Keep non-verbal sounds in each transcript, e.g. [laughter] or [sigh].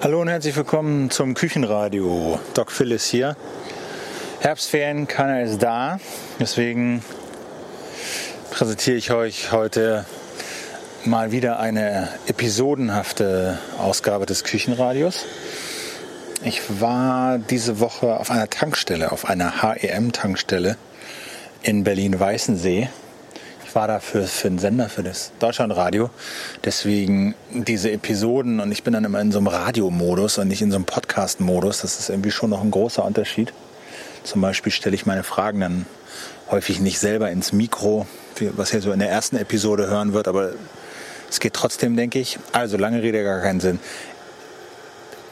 Hallo und herzlich willkommen zum Küchenradio. Doc Phyllis hier. Herbstferien, keiner ist da. Deswegen präsentiere ich euch heute mal wieder eine episodenhafte Ausgabe des Küchenradios. Ich war diese Woche auf einer Tankstelle, auf einer HEM-Tankstelle in Berlin-Weißensee ich war da für, für den Sender, für das Deutschlandradio. Deswegen diese Episoden und ich bin dann immer in so einem Radiomodus und nicht in so einem Podcast-Modus. Das ist irgendwie schon noch ein großer Unterschied. Zum Beispiel stelle ich meine Fragen dann häufig nicht selber ins Mikro, was ihr so in der ersten Episode hören wird, aber es geht trotzdem, denke ich. Also lange Rede, gar keinen Sinn.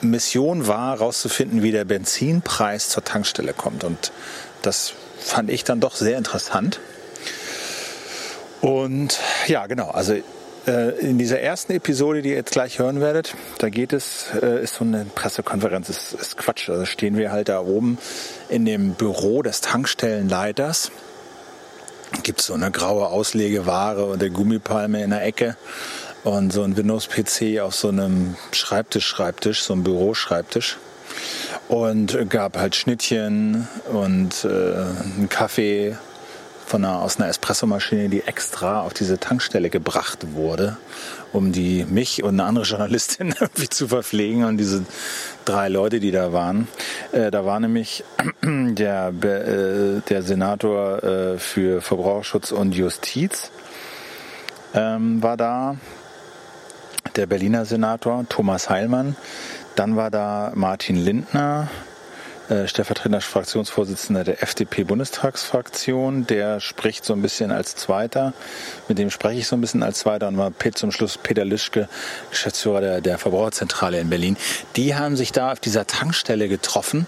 Mission war, herauszufinden, wie der Benzinpreis zur Tankstelle kommt. Und das fand ich dann doch sehr interessant. Und ja, genau, also äh, in dieser ersten Episode, die ihr jetzt gleich hören werdet, da geht es, äh, ist so eine Pressekonferenz, ist, ist Quatsch. Da stehen wir halt da oben in dem Büro des Tankstellenleiters. Gibt so eine graue Auslegeware und der Gummipalme in der Ecke und so ein Windows-PC auf so einem Schreibtisch-Schreibtisch, so einem Büroschreibtisch. Und gab halt Schnittchen und äh, einen Kaffee von einer, aus einer Espressomaschine, die extra auf diese Tankstelle gebracht wurde, um die mich und eine andere Journalistin [laughs] irgendwie zu verpflegen und diese drei Leute, die da waren. Äh, da war nämlich [clears throat] der, äh, der Senator äh, für Verbraucherschutz und Justiz ähm, war da, der Berliner Senator Thomas Heilmann, dann war da Martin Lindner, äh, stellvertretender Fraktionsvorsitzender der FDP-Bundestagsfraktion. Der spricht so ein bisschen als Zweiter. Mit dem spreche ich so ein bisschen als Zweiter und war zum Schluss Peter Lischke, Geschäftsführer der, der Verbraucherzentrale in Berlin. Die haben sich da auf dieser Tankstelle getroffen,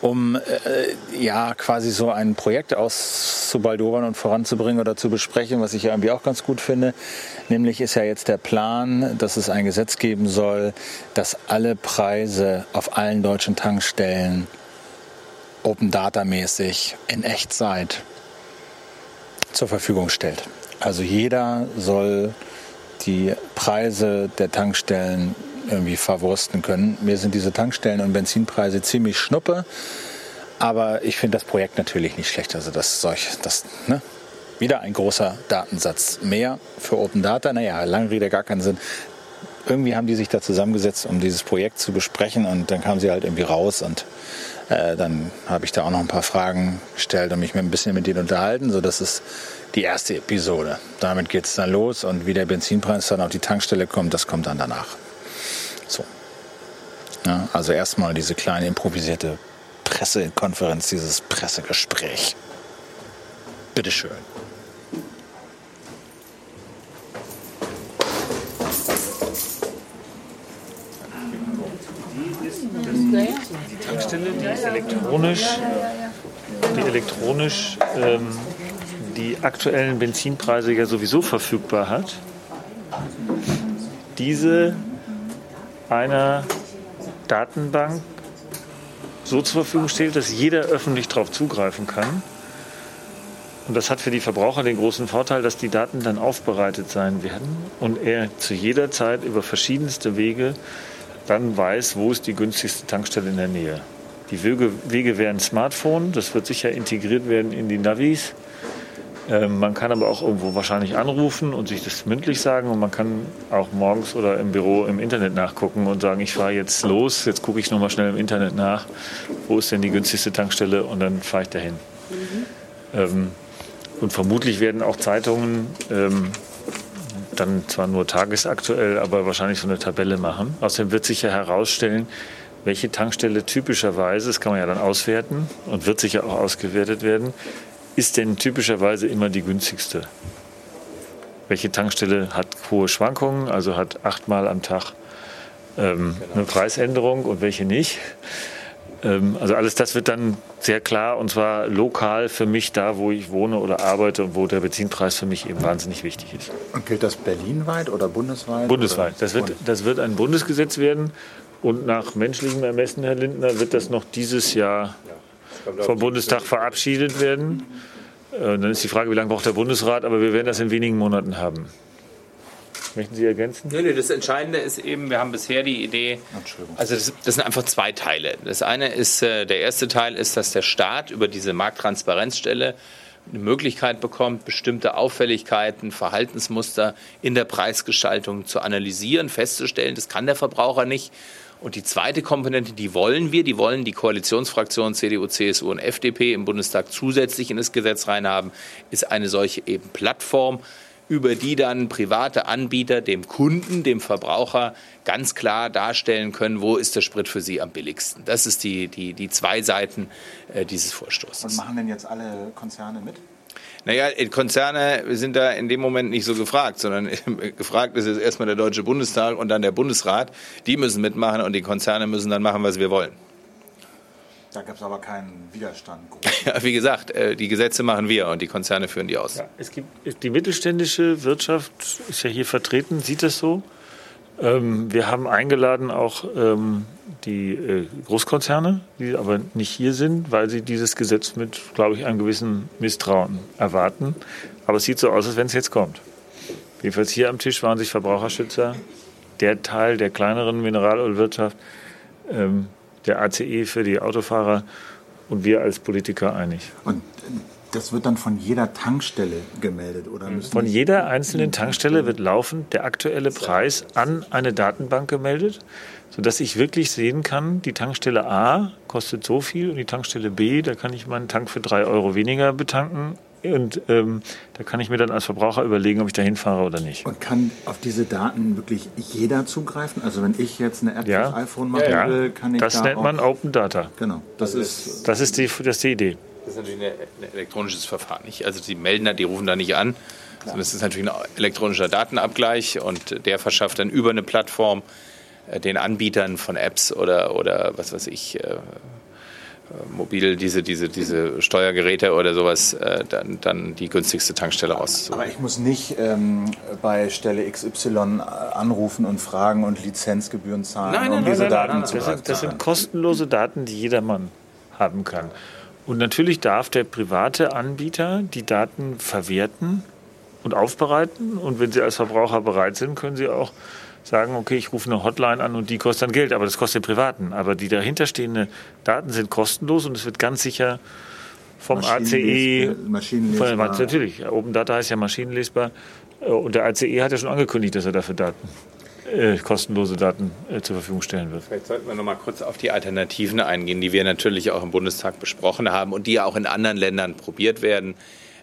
um äh, ja quasi so ein Projekt auszubaldowern und voranzubringen oder zu besprechen, was ich irgendwie auch ganz gut finde. Nämlich ist ja jetzt der Plan, dass es ein Gesetz geben soll, dass alle Preise auf allen deutschen Tankstellen Open Data mäßig in Echtzeit zur Verfügung stellt. Also jeder soll die Preise der Tankstellen irgendwie verwursten können. Mir sind diese Tankstellen und Benzinpreise ziemlich schnuppe, aber ich finde das Projekt natürlich nicht schlecht. Also das solch, das, ne? Wieder ein großer Datensatz mehr für Open Data. Naja, lange Rede, gar keinen Sinn. Irgendwie haben die sich da zusammengesetzt, um dieses Projekt zu besprechen und dann kamen sie halt irgendwie raus und äh, dann habe ich da auch noch ein paar Fragen gestellt und mich ein bisschen mit denen unterhalten. So, das ist die erste Episode. Damit geht es dann los und wie der Benzinpreis dann auf die Tankstelle kommt, das kommt dann danach. So. Ja, also erstmal diese kleine improvisierte Pressekonferenz, dieses Pressegespräch. Bitteschön. Die Tankstelle, die elektronisch, die elektronisch ähm, die aktuellen Benzinpreise ja sowieso verfügbar hat, diese einer Datenbank so zur Verfügung stellt, dass jeder öffentlich darauf zugreifen kann. Und das hat für die Verbraucher den großen Vorteil, dass die Daten dann aufbereitet sein werden und er zu jeder Zeit über verschiedenste Wege dann weiß, wo ist die günstigste Tankstelle in der Nähe. Die Wege, Wege wären Smartphone, das wird sicher integriert werden in die Navis. Ähm, man kann aber auch irgendwo wahrscheinlich anrufen und sich das mündlich sagen und man kann auch morgens oder im Büro im Internet nachgucken und sagen, ich fahre jetzt los, jetzt gucke ich nochmal schnell im Internet nach, wo ist denn die günstigste Tankstelle und dann fahre ich dahin. Mhm. Ähm, und vermutlich werden auch Zeitungen ähm, dann zwar nur tagesaktuell, aber wahrscheinlich so eine Tabelle machen. Außerdem wird sich ja herausstellen, welche Tankstelle typischerweise, das kann man ja dann auswerten und wird sicher auch ausgewertet werden, ist denn typischerweise immer die günstigste? Welche Tankstelle hat hohe Schwankungen, also hat achtmal am Tag ähm, eine Preisänderung und welche nicht? Ähm, also alles das wird dann sehr klar und zwar lokal für mich da, wo ich wohne oder arbeite und wo der Benzinpreis für mich eben wahnsinnig wichtig ist. Und gilt das berlinweit oder bundesweit? Bundesweit. Das wird, das wird ein Bundesgesetz werden und nach menschlichem Ermessen, Herr Lindner, wird das noch dieses Jahr vom Bundestag verabschiedet werden. Äh, dann ist die Frage, wie lange braucht der Bundesrat, aber wir werden das in wenigen Monaten haben. Möchten Sie ergänzen? Nö, nö, das Entscheidende ist eben, wir haben bisher die Idee, also das, das sind einfach zwei Teile. Das eine ist, äh, der erste Teil ist, dass der Staat über diese Markttransparenzstelle eine Möglichkeit bekommt, bestimmte Auffälligkeiten, Verhaltensmuster in der Preisgestaltung zu analysieren, festzustellen. Das kann der Verbraucher nicht. Und die zweite Komponente, die wollen wir, die wollen die Koalitionsfraktionen CDU, CSU und FDP im Bundestag zusätzlich in das Gesetz reinhaben, ist eine solche eben Plattform, über die dann private Anbieter dem Kunden, dem Verbraucher ganz klar darstellen können, wo ist der Sprit für sie am billigsten. Das ist die, die, die zwei Seiten äh, dieses Vorstoßes. Und machen denn jetzt alle Konzerne mit? Naja, Konzerne sind da in dem Moment nicht so gefragt, sondern gefragt ist jetzt erstmal der Deutsche Bundestag und dann der Bundesrat. Die müssen mitmachen und die Konzerne müssen dann machen, was wir wollen. Da gab es aber keinen Widerstand. [laughs] Ja, wie gesagt, äh, die Gesetze machen wir und die Konzerne führen die aus. Ja, es gibt, die mittelständische Wirtschaft ist ja hier vertreten, sieht das so. Ähm, wir haben eingeladen auch ähm, die äh, Großkonzerne, die aber nicht hier sind, weil sie dieses Gesetz mit, glaube ich, einem gewissen Misstrauen erwarten. Aber es sieht so aus, als wenn es jetzt kommt. Jedenfalls hier am Tisch waren sich Verbraucherschützer, der Teil der kleineren Mineralölwirtschaft, ähm, der ACE für die Autofahrer und wir als Politiker einig. Und das wird dann von jeder Tankstelle gemeldet, oder? Von jeder einzelnen Tankstelle wird laufend der aktuelle Preis an eine Datenbank gemeldet, sodass ich wirklich sehen kann, die Tankstelle A kostet so viel und die Tankstelle B, da kann ich meinen Tank für drei Euro weniger betanken und ähm, da kann ich mir dann als Verbraucher überlegen, ob ich da hinfahre oder nicht. Und kann auf diese Daten wirklich jeder zugreifen? Also wenn ich jetzt eine App ja. fürs iPhone machen ja, will, kann ich das da nennt man Open Data. Genau. Das, das ist, das ist, die, das ist die Idee. Das ist natürlich ein elektronisches Verfahren. Nicht? Also die melden da, die rufen da nicht an, sondern es ist natürlich ein elektronischer Datenabgleich und der verschafft dann über eine Plattform äh, den Anbietern von Apps oder, oder was weiß ich, äh, mobil diese, diese, diese Steuergeräte oder sowas, äh, dann, dann die günstigste Tankstelle raus. Aber ich muss nicht ähm, bei Stelle XY äh, anrufen und fragen und Lizenzgebühren zahlen, nein, nein, um diese nein, Daten zu das sind, das sind kostenlose Daten, die jedermann haben kann. Und natürlich darf der private Anbieter die Daten verwerten und aufbereiten. Und wenn Sie als Verbraucher bereit sind, können Sie auch sagen, okay, ich rufe eine Hotline an und die kostet dann Geld, aber das kostet den Privaten. Aber die dahinterstehenden Daten sind kostenlos und es wird ganz sicher vom ACE, maschinenlesbar. Von, natürlich, Open Data heißt ja maschinenlesbar äh, und der ACE hat ja schon angekündigt, dass er dafür Daten äh, kostenlose Daten äh, zur Verfügung stellen wird. Vielleicht sollten wir noch mal kurz auf die Alternativen eingehen, die wir natürlich auch im Bundestag besprochen haben und die ja auch in anderen Ländern probiert werden.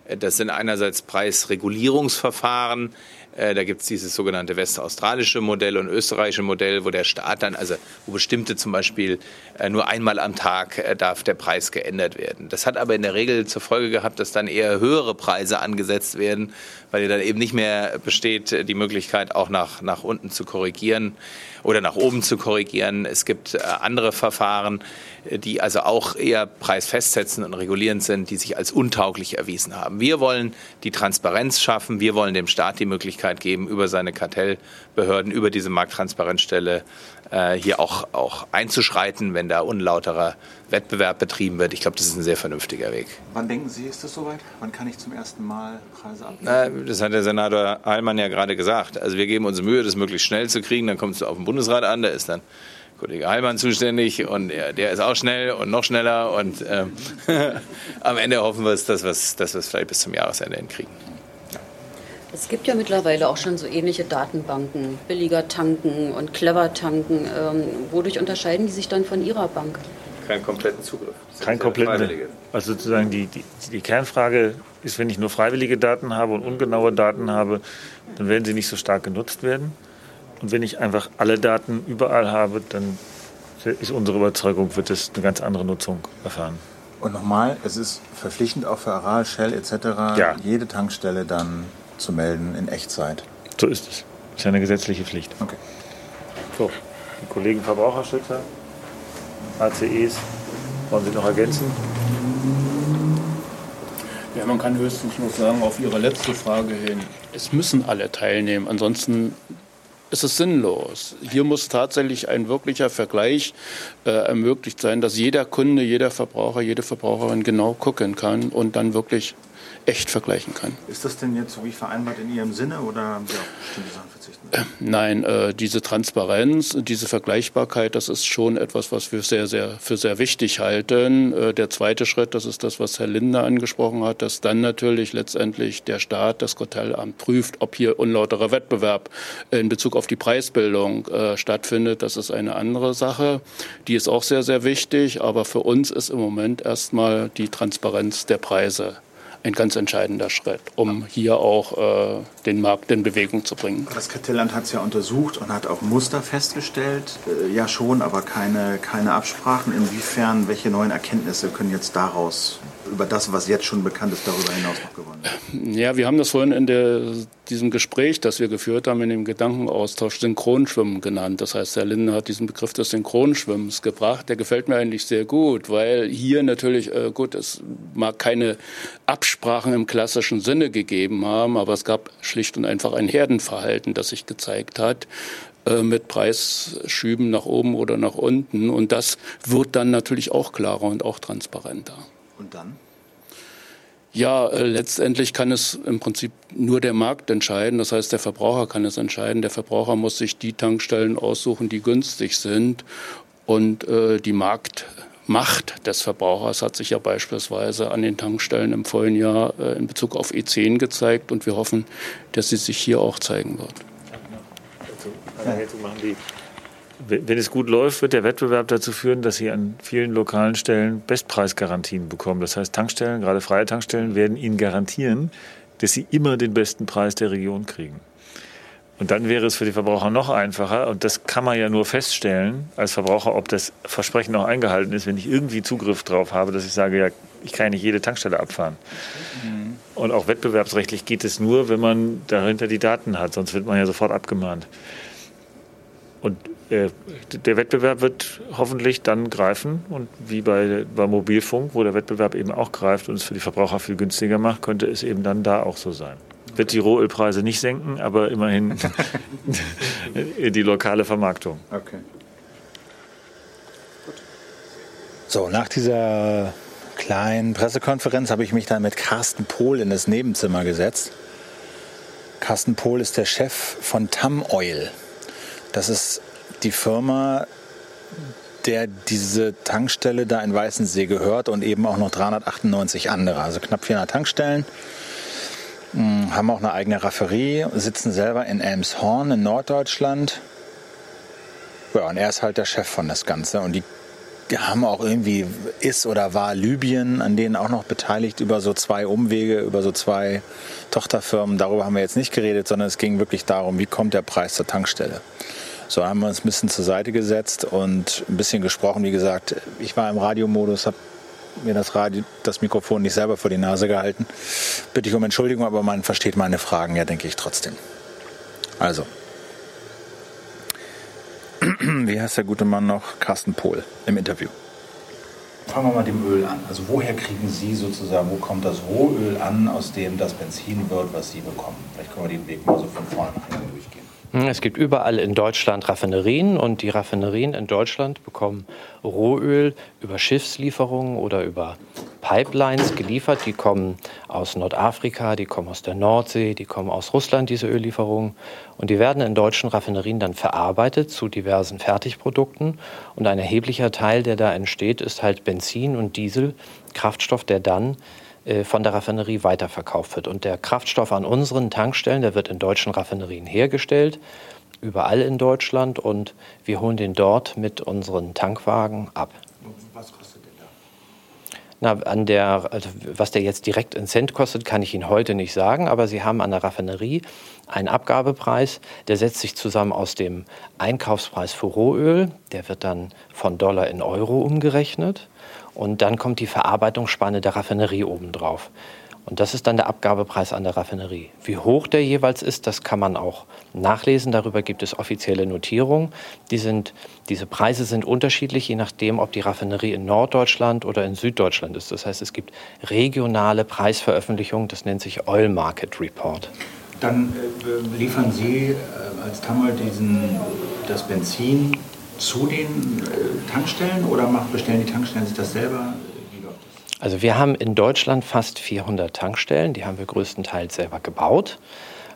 Äh, das sind einerseits Preisregulierungsverfahren, da gibt es dieses sogenannte westaustralische Modell und österreichische Modell, wo der Staat dann, also wo bestimmte zum Beispiel äh, nur einmal am Tag äh, darf der Preis geändert werden. Das hat aber in der Regel zur Folge gehabt, dass dann eher höhere Preise angesetzt werden, weil dann eben nicht mehr besteht die Möglichkeit, auch nach, nach unten zu korrigieren oder nach oben zu korrigieren. Es gibt andere Verfahren, die also auch eher preisfestsetzend und regulierend sind, die sich als untauglich erwiesen haben. Wir wollen die Transparenz schaffen. Wir wollen dem Staat die Möglichkeit geben, über seine Kartellbehörden, über diese Markttransparenzstelle äh, hier auch, auch einzuschreiten, wenn da unlauterer Wettbewerb betrieben wird. Ich glaube, das ist ein sehr vernünftiger Weg. Wann denken Sie, ist das soweit? Wann kann ich zum ersten Mal Preise abgeben? das hat der Senator Heilmann ja gerade gesagt. Also wir geben uns Mühe, das möglichst schnell zu kriegen. Dann kommt es auf den Bundesrat an, da ist dann Kollege Heilmann zuständig und ja, der ist auch schnell und noch schneller und ähm, [laughs] am Ende hoffen wir es, dass wir es dass vielleicht bis zum Jahresende hinkriegen. Es gibt ja mittlerweile auch schon so ähnliche Datenbanken, billiger tanken und clever tanken. Ähm, wodurch unterscheiden die sich dann von Ihrer Bank? Keinen kompletten Zugriff. Kein kompletten. Also sozusagen die, die, die Kernfrage ist, wenn ich nur freiwillige Daten habe und ungenaue Daten habe, dann werden sie nicht so stark genutzt werden. Und wenn ich einfach alle Daten überall habe, dann ist unsere Überzeugung, wird es eine ganz andere Nutzung erfahren. Und nochmal, es ist verpflichtend auch für Aral, Shell etc. Ja. jede Tankstelle dann zu melden in Echtzeit. So ist es. Das ist eine gesetzliche Pflicht. Okay. So, die Kollegen Verbraucherschützer, ACEs, wollen Sie noch ergänzen? Ja, man kann höchstens noch sagen, auf Ihre letzte Frage hin, es müssen alle teilnehmen. Ansonsten ist es sinnlos. Hier muss tatsächlich ein wirklicher Vergleich äh, ermöglicht sein, dass jeder Kunde, jeder Verbraucher, jede Verbraucherin genau gucken kann und dann wirklich echt vergleichen kann. Ist das denn jetzt so wie vereinbart in Ihrem Sinne oder haben Sie auf bestimmte Sachen verzichten? Äh, nein, äh, diese Transparenz, diese Vergleichbarkeit, das ist schon etwas, was wir sehr, sehr für sehr wichtig halten. Äh, der zweite Schritt, das ist das, was Herr Linder angesprochen hat, dass dann natürlich letztendlich der Staat, das Kartellamt prüft, ob hier unlauterer Wettbewerb in Bezug auf die Preisbildung äh, stattfindet. Das ist eine andere Sache. Die ist auch sehr, sehr wichtig. Aber für uns ist im Moment erstmal die Transparenz der Preise ein ganz entscheidender Schritt, um hier auch äh, den Markt in Bewegung zu bringen. Das Kartellamt hat es ja untersucht und hat auch Muster festgestellt. Äh, ja schon, aber keine, keine Absprachen. Inwiefern, welche neuen Erkenntnisse können jetzt daraus über das, was jetzt schon bekannt ist, darüber hinaus noch gewonnen? Ja, wir haben das vorhin in der, diesem Gespräch, das wir geführt haben, in dem Gedankenaustausch Synchronschwimmen genannt. Das heißt, Herr Lindner hat diesen Begriff des Synchronschwimmens gebracht. Der gefällt mir eigentlich sehr gut, weil hier natürlich, äh, gut, es mag keine Absprachen im klassischen Sinne gegeben haben, aber es gab schlicht und einfach ein Herdenverhalten, das sich gezeigt hat äh, mit Preisschüben nach oben oder nach unten. Und das wird dann natürlich auch klarer und auch transparenter. Und dann? Ja, äh, letztendlich kann es im Prinzip nur der Markt entscheiden. Das heißt, der Verbraucher kann es entscheiden. Der Verbraucher muss sich die Tankstellen aussuchen, die günstig sind. Und äh, die Marktmacht des Verbrauchers hat sich ja beispielsweise an den Tankstellen im vollen Jahr äh, in Bezug auf E10 gezeigt. Und wir hoffen, dass sie sich hier auch zeigen wird. Also, machen die wenn es gut läuft, wird der Wettbewerb dazu führen, dass Sie an vielen lokalen Stellen Bestpreisgarantien bekommen. Das heißt, Tankstellen, gerade freie Tankstellen, werden Ihnen garantieren, dass Sie immer den besten Preis der Region kriegen. Und dann wäre es für die Verbraucher noch einfacher, und das kann man ja nur feststellen als Verbraucher, ob das Versprechen auch eingehalten ist, wenn ich irgendwie Zugriff drauf habe, dass ich sage, ja, ich kann ja nicht jede Tankstelle abfahren. Mhm. Und auch wettbewerbsrechtlich geht es nur, wenn man dahinter die Daten hat, sonst wird man ja sofort abgemahnt. Und der Wettbewerb wird hoffentlich dann greifen und wie bei, bei Mobilfunk, wo der Wettbewerb eben auch greift und es für die Verbraucher viel günstiger macht, könnte es eben dann da auch so sein. Wird die Rohölpreise nicht senken, aber immerhin [laughs] die lokale Vermarktung. Okay. So, nach dieser kleinen Pressekonferenz habe ich mich dann mit Carsten Pohl in das Nebenzimmer gesetzt. Carsten Pohl ist der Chef von Tam Oil. Das ist die Firma, der diese Tankstelle da in Weißensee gehört und eben auch noch 398 andere, also knapp 400 Tankstellen. Hm, haben auch eine eigene Rafferie, sitzen selber in Elmshorn in Norddeutschland. Ja, und er ist halt der Chef von das Ganze. Und die haben auch irgendwie, ist oder war Libyen an denen auch noch beteiligt über so zwei Umwege, über so zwei Tochterfirmen. Darüber haben wir jetzt nicht geredet, sondern es ging wirklich darum, wie kommt der Preis zur Tankstelle. So haben wir uns ein bisschen zur Seite gesetzt und ein bisschen gesprochen. Wie gesagt, ich war im Radiomodus, habe mir das, Radio, das Mikrofon nicht selber vor die Nase gehalten. Bitte ich um Entschuldigung, aber man versteht meine Fragen ja, denke ich, trotzdem. Also, [clears throat] wie heißt der gute Mann noch? Carsten Pohl im Interview. Fangen wir mal dem Öl an. Also woher kriegen Sie sozusagen, wo kommt das Rohöl an, aus dem das Benzin wird, was Sie bekommen? Vielleicht können wir den Weg mal so von vorne durchgehen. Es gibt überall in Deutschland Raffinerien und die Raffinerien in Deutschland bekommen Rohöl über Schiffslieferungen oder über Pipelines geliefert. Die kommen aus Nordafrika, die kommen aus der Nordsee, die kommen aus Russland, diese Öllieferungen. Und die werden in deutschen Raffinerien dann verarbeitet zu diversen Fertigprodukten. Und ein erheblicher Teil, der da entsteht, ist halt Benzin und Diesel, Kraftstoff, der dann von der Raffinerie weiterverkauft wird. Und der Kraftstoff an unseren Tankstellen, der wird in deutschen Raffinerien hergestellt, überall in Deutschland und wir holen den dort mit unseren Tankwagen ab. Was kostet der da? Na, an der, also was der jetzt direkt in Cent kostet, kann ich Ihnen heute nicht sagen, aber Sie haben an der Raffinerie einen Abgabepreis, der setzt sich zusammen aus dem Einkaufspreis für Rohöl, der wird dann von Dollar in Euro umgerechnet und dann kommt die Verarbeitungsspanne der Raffinerie obendrauf. Und das ist dann der Abgabepreis an der Raffinerie. Wie hoch der jeweils ist, das kann man auch nachlesen. Darüber gibt es offizielle Notierungen. Die sind, diese Preise sind unterschiedlich, je nachdem, ob die Raffinerie in Norddeutschland oder in Süddeutschland ist. Das heißt, es gibt regionale Preisveröffentlichungen. Das nennt sich Oil Market Report. Dann äh, liefern Sie äh, als Tamal diesen, das Benzin zu den äh, Tankstellen oder bestellen die Tankstellen sich das selber? Also wir haben in Deutschland fast 400 Tankstellen, die haben wir größtenteils selber gebaut.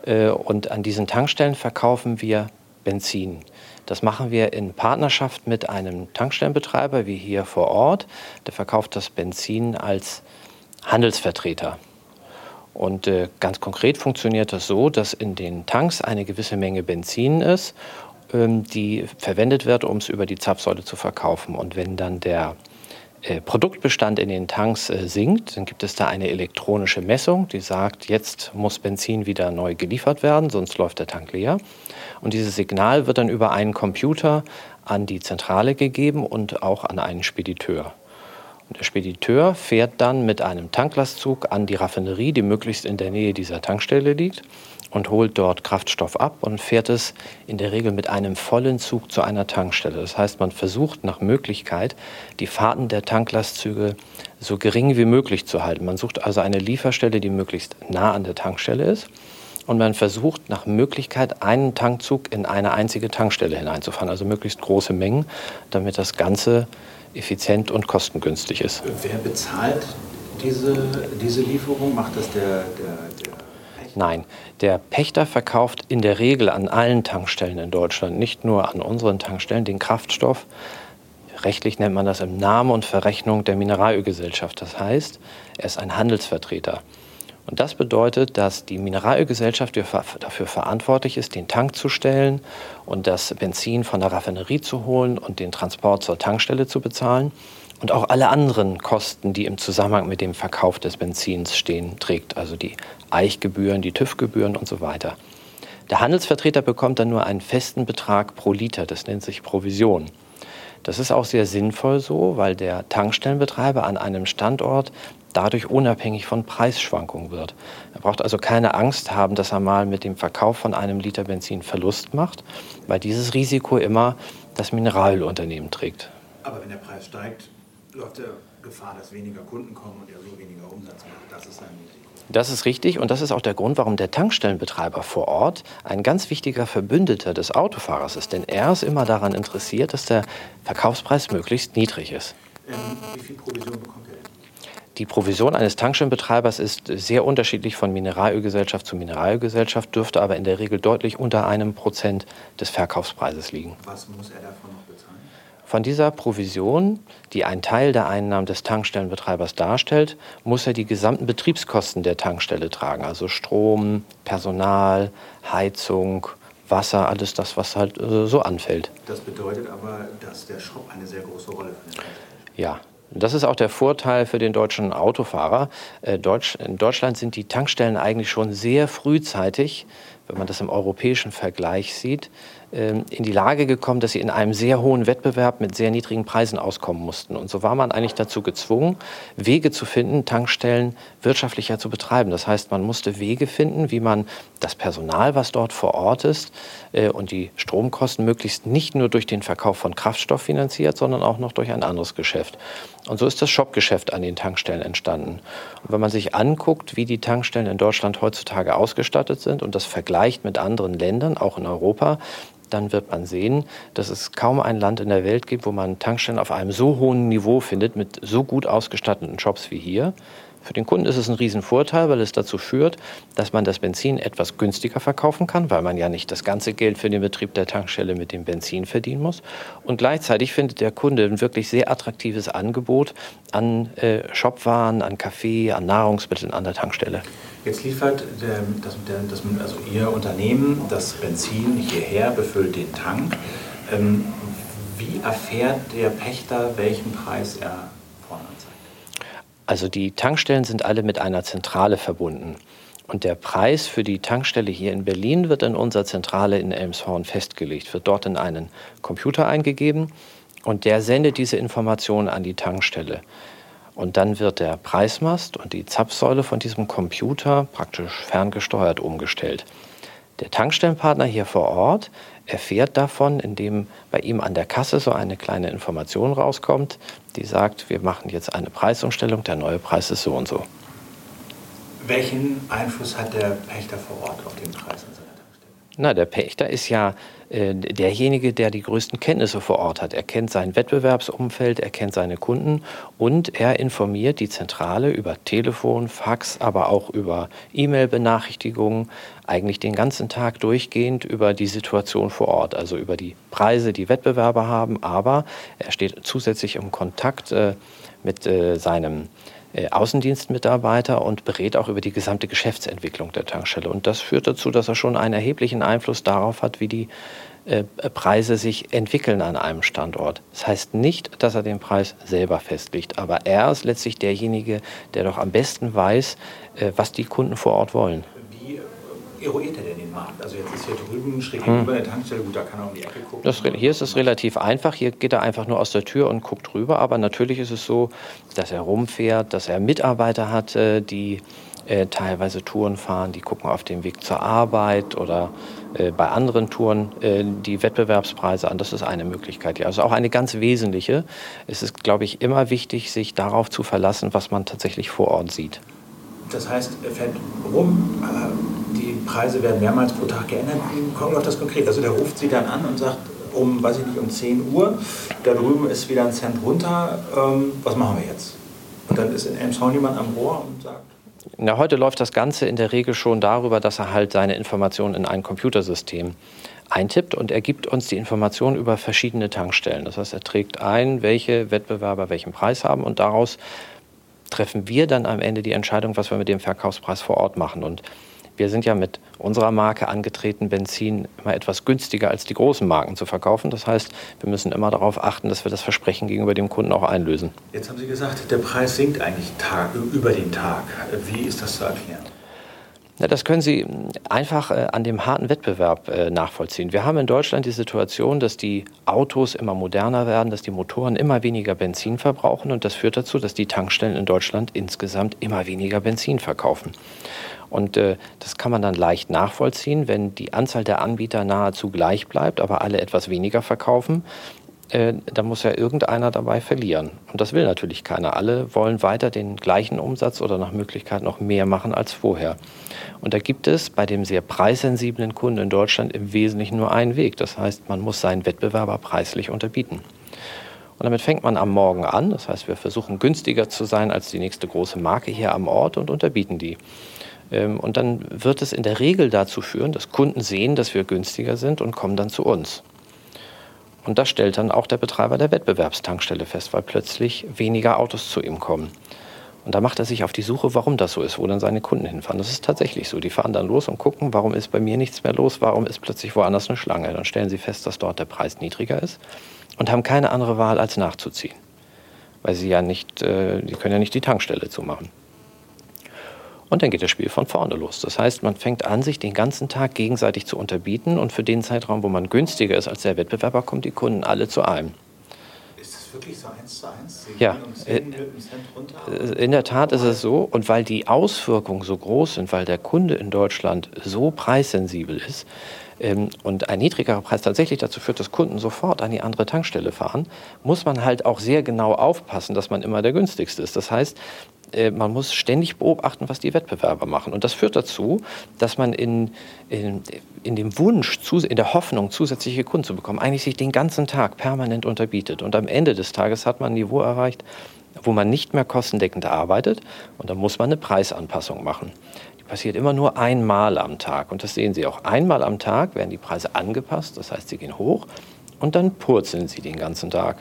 Äh, und an diesen Tankstellen verkaufen wir Benzin. Das machen wir in Partnerschaft mit einem Tankstellenbetreiber wie hier vor Ort. Der verkauft das Benzin als Handelsvertreter. Und äh, ganz konkret funktioniert das so, dass in den Tanks eine gewisse Menge Benzin ist, die verwendet wird, um es über die Zapfsäule zu verkaufen. Und wenn dann der äh, Produktbestand in den Tanks äh, sinkt, dann gibt es da eine elektronische Messung, die sagt, jetzt muss Benzin wieder neu geliefert werden, sonst läuft der Tank leer. Und dieses Signal wird dann über einen Computer an die Zentrale gegeben und auch an einen Spediteur. Der Spediteur fährt dann mit einem Tanklastzug an die Raffinerie, die möglichst in der Nähe dieser Tankstelle liegt, und holt dort Kraftstoff ab und fährt es in der Regel mit einem vollen Zug zu einer Tankstelle. Das heißt, man versucht nach Möglichkeit, die Fahrten der Tanklastzüge so gering wie möglich zu halten. Man sucht also eine Lieferstelle, die möglichst nah an der Tankstelle ist und man versucht nach Möglichkeit einen Tankzug in eine einzige Tankstelle hineinzufahren, also möglichst große Mengen, damit das Ganze effizient und kostengünstig ist. Wer bezahlt diese, diese Lieferung? Macht das der, der, der Pächter? Nein, der Pächter verkauft in der Regel an allen Tankstellen in Deutschland, nicht nur an unseren Tankstellen, den Kraftstoff. Rechtlich nennt man das im Namen und Verrechnung der Mineralölgesellschaft. Das heißt, er ist ein Handelsvertreter. Und das bedeutet, dass die Mineralölgesellschaft dafür verantwortlich ist, den Tank zu stellen und das Benzin von der Raffinerie zu holen und den Transport zur Tankstelle zu bezahlen und auch alle anderen Kosten, die im Zusammenhang mit dem Verkauf des Benzins stehen, trägt, also die Eichgebühren, die TÜV-Gebühren und so weiter. Der Handelsvertreter bekommt dann nur einen festen Betrag pro Liter, das nennt sich Provision. Das ist auch sehr sinnvoll so, weil der Tankstellenbetreiber an einem Standort dadurch unabhängig von Preisschwankungen wird. Er braucht also keine Angst haben, dass er mal mit dem Verkauf von einem Liter Benzin Verlust macht, weil dieses Risiko immer das Mineralunternehmen trägt. Aber wenn der Preis steigt, läuft der Gefahr, dass weniger Kunden kommen und er so weniger Umsatz macht. Das ist ein Risiko. Das ist richtig und das ist auch der Grund, warum der Tankstellenbetreiber vor Ort ein ganz wichtiger Verbündeter des Autofahrers ist. Denn er ist immer daran interessiert, dass der Verkaufspreis möglichst niedrig ist. Ähm, wie viel Provision bekommt er? Die Provision eines Tankstellenbetreibers ist sehr unterschiedlich von Mineralölgesellschaft zu Mineralölgesellschaft, dürfte aber in der Regel deutlich unter einem Prozent des Verkaufspreises liegen. Was muss er davon noch bezahlen? Von dieser Provision, die einen Teil der Einnahmen des Tankstellenbetreibers darstellt, muss er die gesamten Betriebskosten der Tankstelle tragen, also Strom, Personal, Heizung, Wasser, alles das, was halt äh, so anfällt. Das bedeutet aber, dass der Shop eine sehr große Rolle spielt. Ja, das ist auch der Vorteil für den deutschen Autofahrer. Äh, in Deutschland sind die Tankstellen eigentlich schon sehr frühzeitig, wenn man das im europäischen Vergleich sieht, in die Lage gekommen, dass sie in einem sehr hohen Wettbewerb mit sehr niedrigen Preisen auskommen mussten. Und so war man eigentlich dazu gezwungen, Wege zu finden, Tankstellen wirtschaftlicher zu betreiben. Das heißt, man musste Wege finden, wie man das Personal, was dort vor Ort ist, äh, und die Stromkosten möglichst nicht nur durch den Verkauf von Kraftstoff finanziert, sondern auch noch durch ein anderes Geschäft. Und so ist das Shopgeschäft an den Tankstellen entstanden. Und wenn man sich anguckt, wie die Tankstellen in Deutschland heutzutage ausgestattet sind und das vergleicht mit anderen Ländern, auch in Europa, dann wird man sehen, dass es kaum ein Land in der Welt gibt, wo man Tankstellen auf einem so hohen Niveau findet, mit so gut ausgestatteten Shops wie hier. Für den Kunden ist es ein Riesenvorteil, weil es dazu führt, dass man das Benzin etwas günstiger verkaufen kann, weil man ja nicht das ganze Geld für den Betrieb der Tankstelle mit dem Benzin verdienen muss. Und gleichzeitig findet der Kunde ein wirklich sehr attraktives Angebot an äh, Shopwaren, an Kaffee, an Nahrungsmitteln an der Tankstelle. Jetzt liefert das, das, also Ihr Unternehmen das Benzin hierher, befüllt den Tank. Ähm, wie erfährt der Pächter, welchen Preis er? Also die Tankstellen sind alle mit einer Zentrale verbunden. Und der Preis für die Tankstelle hier in Berlin wird in unserer Zentrale in Elmshorn festgelegt, wird dort in einen Computer eingegeben und der sendet diese Informationen an die Tankstelle. Und dann wird der Preismast und die Zapfsäule von diesem Computer praktisch ferngesteuert umgestellt. Der Tankstellenpartner hier vor Ort erfährt davon, indem bei ihm an der Kasse so eine kleine Information rauskommt, die sagt, wir machen jetzt eine Preisumstellung, der neue Preis ist so und so. Welchen Einfluss hat der Pächter vor Ort auf den Preis? Na, der Pächter ist ja äh, derjenige, der die größten Kenntnisse vor Ort hat. Er kennt sein Wettbewerbsumfeld, er kennt seine Kunden und er informiert die Zentrale über Telefon, Fax, aber auch über E-Mail-Benachrichtigungen, eigentlich den ganzen Tag durchgehend über die Situation vor Ort, also über die Preise, die Wettbewerber haben, aber er steht zusätzlich im Kontakt äh, mit äh, seinem Außendienstmitarbeiter und berät auch über die gesamte Geschäftsentwicklung der Tankstelle. Und das führt dazu, dass er schon einen erheblichen Einfluss darauf hat, wie die äh, Preise sich entwickeln an einem Standort. Das heißt nicht, dass er den Preis selber festlegt, aber er ist letztlich derjenige, der doch am besten weiß, äh, was die Kunden vor Ort wollen eruiert er denn den Markt? Also jetzt ist hier drüben schräg hm. gegenüber hm. der Tankstelle, gut, da kann er um die Ecke gucken. Das, hier ist es relativ einfach. Hier geht er einfach nur aus der Tür und guckt rüber. Aber natürlich ist es so, dass er rumfährt, dass er Mitarbeiter hat, äh, die äh, teilweise Touren fahren, die gucken auf dem Weg zur Arbeit oder äh, bei anderen Touren äh, die Wettbewerbspreise an. Das ist eine Möglichkeit. Ja. Also auch eine ganz wesentliche. Es ist, glaube ich, immer wichtig, sich darauf zu verlassen, was man tatsächlich vor Ort sieht. Das heißt, er fährt rum, die Preise werden mehrmals pro Tag geändert. Wie wir auf das konkret? Also der ruft sie dann an und sagt, um, weiß ich nicht, um 10 Uhr, da drüben ist wieder ein Cent runter, ähm, was machen wir jetzt? Und dann ist in Elmshorn jemand am Rohr und sagt, na, heute läuft das Ganze in der Regel schon darüber, dass er halt seine Informationen in ein Computersystem eintippt und er gibt uns die Informationen über verschiedene Tankstellen. Das heißt, er trägt ein, welche Wettbewerber welchen Preis haben und daraus treffen wir dann am Ende die Entscheidung, was wir mit dem Verkaufspreis vor Ort machen. Und wir sind ja mit unserer Marke angetreten, Benzin immer etwas günstiger als die großen Marken zu verkaufen. Das heißt, wir müssen immer darauf achten, dass wir das Versprechen gegenüber dem Kunden auch einlösen. Jetzt haben Sie gesagt, der Preis sinkt eigentlich Tag, über den Tag. Wie ist das zu erklären? Das können Sie einfach äh, an dem harten Wettbewerb äh, nachvollziehen. Wir haben in Deutschland die Situation, dass die Autos immer moderner werden, dass die Motoren immer weniger Benzin verbrauchen und das führt dazu, dass die Tankstellen in Deutschland insgesamt immer weniger Benzin verkaufen. Und äh, das kann man dann leicht nachvollziehen, wenn die Anzahl der Anbieter nahezu gleich bleibt, aber alle etwas weniger verkaufen, äh, da muss ja irgendeiner dabei verlieren. Und das will natürlich keiner. Alle wollen weiter den gleichen Umsatz oder nach Möglichkeit noch mehr machen als vorher. Und da gibt es bei dem sehr preissensiblen Kunden in Deutschland im Wesentlichen nur einen Weg. Das heißt, man muss seinen Wettbewerber preislich unterbieten. Und damit fängt man am Morgen an. Das heißt, wir versuchen günstiger zu sein als die nächste große Marke hier am Ort und unterbieten die. Ähm, und dann wird es in der Regel dazu führen, dass Kunden sehen, dass wir günstiger sind und kommen dann zu uns. Und das stellt dann auch der Betreiber der Wettbewerbstankstelle fest, weil plötzlich weniger Autos zu ihm kommen. Und da macht er sich auf die Suche, warum das so ist, wo dann seine Kunden hinfahren. Das ist tatsächlich so. Die fahren dann los und gucken, warum ist bei mir nichts mehr los, warum ist plötzlich woanders eine Schlange. Dann stellen sie fest, dass dort der Preis niedriger ist und haben keine andere Wahl, als nachzuziehen. Weil sie ja nicht, äh, die können ja nicht die Tankstelle zumachen. Und dann geht das Spiel von vorne los. Das heißt, man fängt an, sich den ganzen Tag gegenseitig zu unterbieten und für den Zeitraum, wo man günstiger ist als der Wettbewerber, kommen die Kunden alle zu einem. Ist das wirklich so eins zu eins? Sie ja, äh, äh, in der Tat ist es so. Und weil die Auswirkungen so groß sind, weil der Kunde in Deutschland so preissensibel ist, und ein niedrigerer Preis tatsächlich dazu führt, dass Kunden sofort an die andere Tankstelle fahren, muss man halt auch sehr genau aufpassen, dass man immer der günstigste ist. Das heißt, äh, man muss ständig beobachten, was die Wettbewerber machen. Und das führt dazu, dass man in, in, in dem Wunsch, in der Hoffnung, zusätzliche Kunden zu bekommen, eigentlich sich den ganzen Tag permanent unterbietet. Und am Ende des Tages hat man ein Niveau erreicht, wo man nicht mehr kostendeckend arbeitet. Und da muss man eine Preisanpassung machen. Passiert immer nur einmal am Tag. Und das sehen Sie auch. Einmal am Tag werden die Preise angepasst, das heißt, sie gehen hoch und dann purzeln sie den ganzen Tag.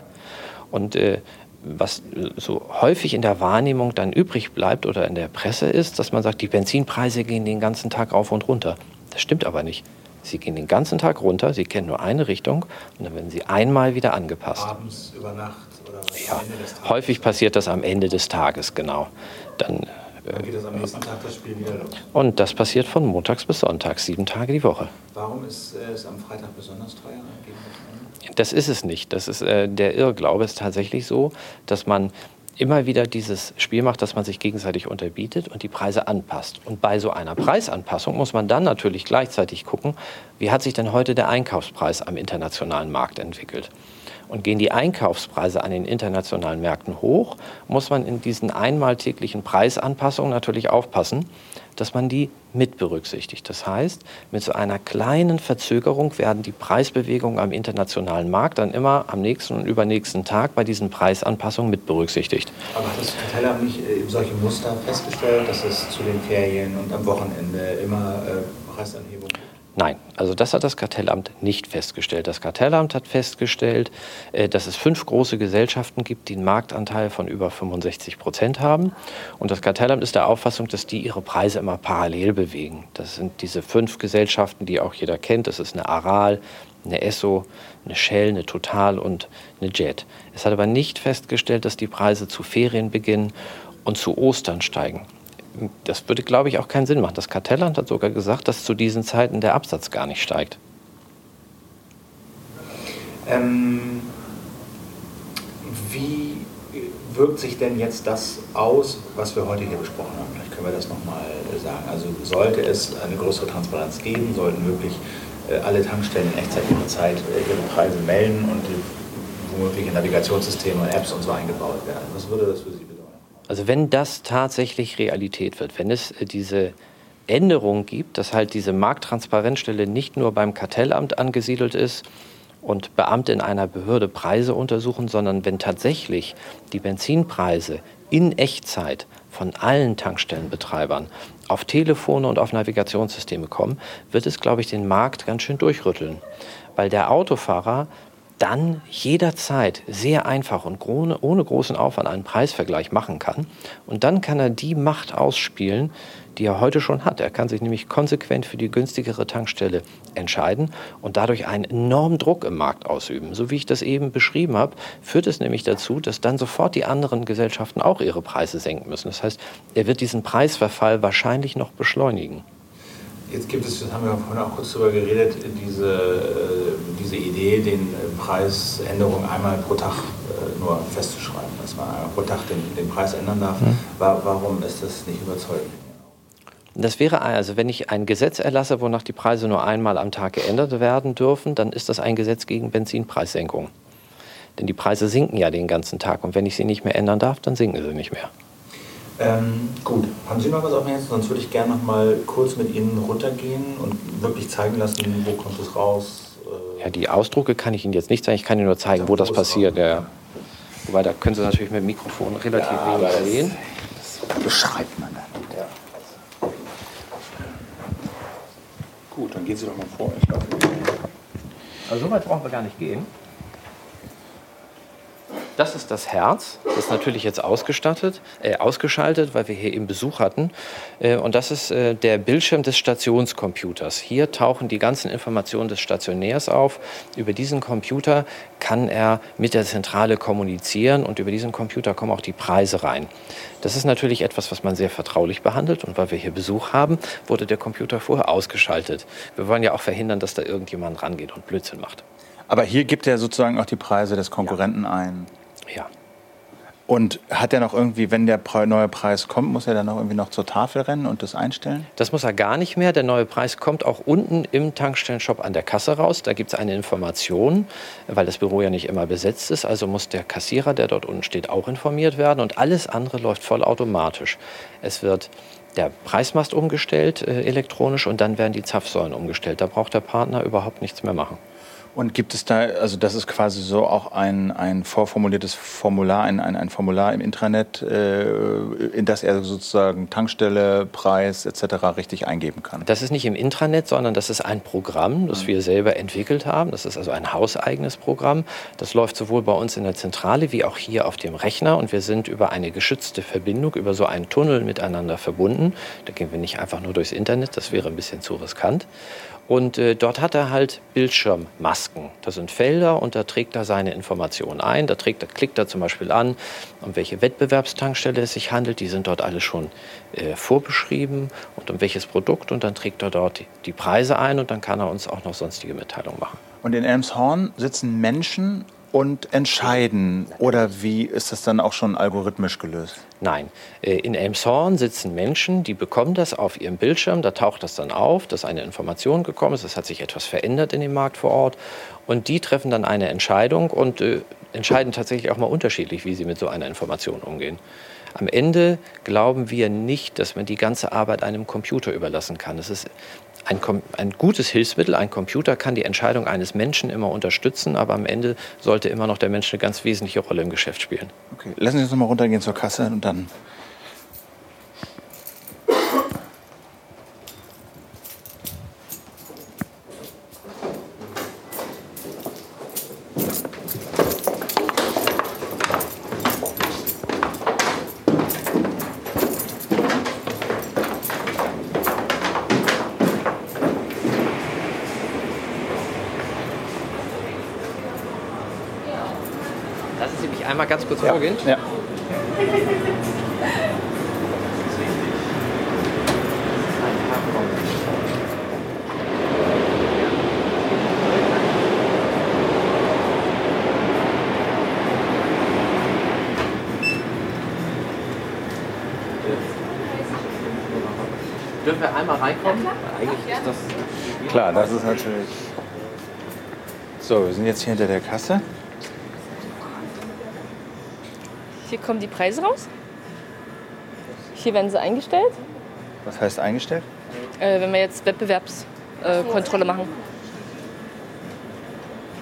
Und äh, was so häufig in der Wahrnehmung dann übrig bleibt oder in der Presse ist, dass man sagt, die Benzinpreise gehen den ganzen Tag rauf und runter. Das stimmt aber nicht. Sie gehen den ganzen Tag runter, sie kennen nur eine Richtung und dann werden sie einmal wieder angepasst. Abends, über Nacht oder ja, häufig passiert das am Ende des Tages, genau. Dann, dann geht das am nächsten Tag das Spiel wieder los. Und das passiert von montags bis sonntags, sieben Tage die Woche. Warum ist es am Freitag besonders teuer? Das ist es nicht. Das ist, äh, der Irrglaube ist tatsächlich so, dass man immer wieder dieses Spiel macht, dass man sich gegenseitig unterbietet und die Preise anpasst. Und bei so einer Preisanpassung muss man dann natürlich gleichzeitig gucken, wie hat sich denn heute der Einkaufspreis am internationalen Markt entwickelt. Und gehen die Einkaufspreise an den internationalen Märkten hoch, muss man in diesen einmal täglichen Preisanpassungen natürlich aufpassen, dass man die mit berücksichtigt. Das heißt, mit so einer kleinen Verzögerung werden die Preisbewegungen am internationalen Markt dann immer am nächsten und übernächsten Tag bei diesen Preisanpassungen mit berücksichtigt. Aber hat das Kartellamt nicht äh, solche Muster festgestellt, dass es zu den Ferien und am Wochenende immer äh, Preisanhebungen? Nein, also das hat das Kartellamt nicht festgestellt. Das Kartellamt hat festgestellt, äh, dass es fünf große Gesellschaften gibt, die einen Marktanteil von über 65 Prozent haben. Und das Kartellamt ist der Auffassung, dass die ihre Preise immer parallel bewegen. Das sind diese fünf Gesellschaften, die auch jeder kennt. Das ist eine Aral, eine Esso, eine Shell, eine Total und eine Jet. Es hat aber nicht festgestellt, dass die Preise zu Ferienbeginn und zu Ostern steigen das würde, glaube ich, auch keinen Sinn machen. Das Kartellamt hat sogar gesagt, dass zu diesen Zeiten der Absatz gar nicht steigt. Ähm, wie wirkt sich denn jetzt das aus, was wir heute hier besprochen haben? Vielleicht können wir das nochmal sagen. Also sollte es eine größere Transparenz geben, sollten wirklich äh, alle Tankstellen in Echtzeit ihre Zeit äh, ihre Preise melden und womögliche Navigationssysteme und Apps und so eingebaut werden. Was würde das für Sie? Also wenn das tatsächlich Realität wird, wenn es äh, diese Änderung gibt, dass halt diese Markttransparenzstelle nicht nur beim Kartellamt angesiedelt ist und Beamte in einer Behörde Preise untersuchen, sondern wenn tatsächlich die Benzinpreise in Echtzeit von allen Tankstellenbetreibern auf Telefone und auf Navigationssysteme kommen, wird es, glaube ich, den Markt ganz schön durchrütteln. Weil der Autofahrer dann jederzeit sehr einfach und ohne, ohne großen Aufwand einen Preisvergleich machen kann. Und dann kann er die Macht ausspielen, die er heute schon hat. Er kann sich nämlich konsequent für die günstigere Tankstelle entscheiden und dadurch einen enormen Druck im Markt ausüben. So wie ich das eben beschrieben habe, führt es nämlich dazu, dass dann sofort die anderen Gesellschaften auch ihre Preise senken müssen. Das heißt, er wird diesen Preisverfall wahrscheinlich noch beschleunigen. Jetzt gibt es, das haben wir vorhin auch kurz darüber geredet, diese, äh, diese Idee, den Preisänderungen einmal pro Tag äh, nur festzuschreiben, dass man einmal pro Tag den, den Preis ändern darf. Mhm. Warum ist das nicht überzeugend? Das wäre also, wenn ich ein Gesetz erlasse, wonach die Preise nur einmal am Tag geändert werden dürfen, dann ist das ein Gesetz gegen Benzinpreissenkung. Denn die Preise sinken ja den ganzen Tag und wenn ich sie nicht mehr ändern darf, dann sinken sie nicht mehr. Ähm, gut, haben Sie noch was auf dem Herzen? Sonst würde ich gerne noch mal kurz mit Ihnen runtergehen und wirklich zeigen lassen, wo kommt es raus. Äh ja, die Ausdrucke kann ich Ihnen jetzt nicht zeigen. Ich kann Ihnen nur zeigen, wo das passiert. Ja. Wobei, da können Sie natürlich mit dem Mikrofon relativ ja, wenig sehen. Das beschreibt man dann. Ja. Gut, dann gehen Sie doch mal vor. Ich laufe. Also so weit brauchen wir gar nicht gehen. Das ist das Herz. Das ist natürlich jetzt ausgestattet, äh, ausgeschaltet, weil wir hier eben Besuch hatten. Äh, und das ist äh, der Bildschirm des Stationscomputers. Hier tauchen die ganzen Informationen des Stationärs auf. Über diesen Computer kann er mit der Zentrale kommunizieren und über diesen Computer kommen auch die Preise rein. Das ist natürlich etwas, was man sehr vertraulich behandelt. Und weil wir hier Besuch haben, wurde der Computer vorher ausgeschaltet. Wir wollen ja auch verhindern, dass da irgendjemand rangeht und Blödsinn macht. Aber hier gibt er sozusagen auch die Preise des Konkurrenten ja. ein. Ja. Und hat er noch irgendwie, wenn der neue Preis kommt, muss er dann noch irgendwie noch zur Tafel rennen und das einstellen? Das muss er gar nicht mehr. Der neue Preis kommt auch unten im Tankstellenshop an der Kasse raus. Da gibt es eine Information, weil das Büro ja nicht immer besetzt ist. Also muss der Kassierer, der dort unten steht, auch informiert werden. Und alles andere läuft vollautomatisch. Es wird der Preismast umgestellt äh, elektronisch und dann werden die Zapfsäulen umgestellt. Da braucht der Partner überhaupt nichts mehr machen. Und gibt es da, also das ist quasi so auch ein, ein vorformuliertes Formular, ein, ein, ein Formular im Intranet, äh, in das er sozusagen Tankstelle, Preis etc. richtig eingeben kann? Das ist nicht im Intranet, sondern das ist ein Programm, das wir selber entwickelt haben. Das ist also ein hauseigenes Programm. Das läuft sowohl bei uns in der Zentrale wie auch hier auf dem Rechner. Und wir sind über eine geschützte Verbindung, über so einen Tunnel miteinander verbunden. Da gehen wir nicht einfach nur durchs Internet, das wäre ein bisschen zu riskant. Und äh, dort hat er halt Bildschirmmasken. Das sind Felder und da trägt er seine Informationen ein. Da, trägt, klickt er zum Beispiel an, um welche Wettbewerbstankstelle es sich handelt. Die sind dort alle schon äh, vorbeschrieben und um welches Produkt. Und dann trägt er dort die, die Preise ein und dann kann er uns auch noch sonstige Mitteilungen machen. Und in Elmshorn sitzen Menschen und entscheiden? Oder wie ist das dann auch schon algorithmisch gelöst? Nein, äh, in Elmshorn sitzen Menschen, die bekommen das auf ihrem Bildschirm, da taucht das dann auf, dass eine Information gekommen ist, es hat sich etwas verändert in dem Markt vor Ort und die treffen dann eine Entscheidung und äh, entscheiden tatsächlich auch mal unterschiedlich, wie sie mit so einer Information umgehen. Am Ende glauben wir nicht, dass man die ganze Arbeit einem Computer überlassen kann. Es ist ein, ein, gutes Hilfsmittel, ein Computer kann die Entscheidung eines Menschen immer unterstützen, aber am Ende sollte immer noch der Mensch eine ganz wesentliche Rolle im Geschäft spielen. Okay, lassen Sie uns noch mal runtergehen zur Kasse und dann kurz ja. vorgehen? Ja. Dürfen wir einmal reinkommen? Eigentlich ist das. Klar, das ist natürlich. So, wir sind jetzt hier hinter der Kasse. Hier kommen die Preise raus. Hier werden sie eingestellt. Was heißt eingestellt? Äh, wenn wir jetzt Wettbewerbskontrolle äh, machen.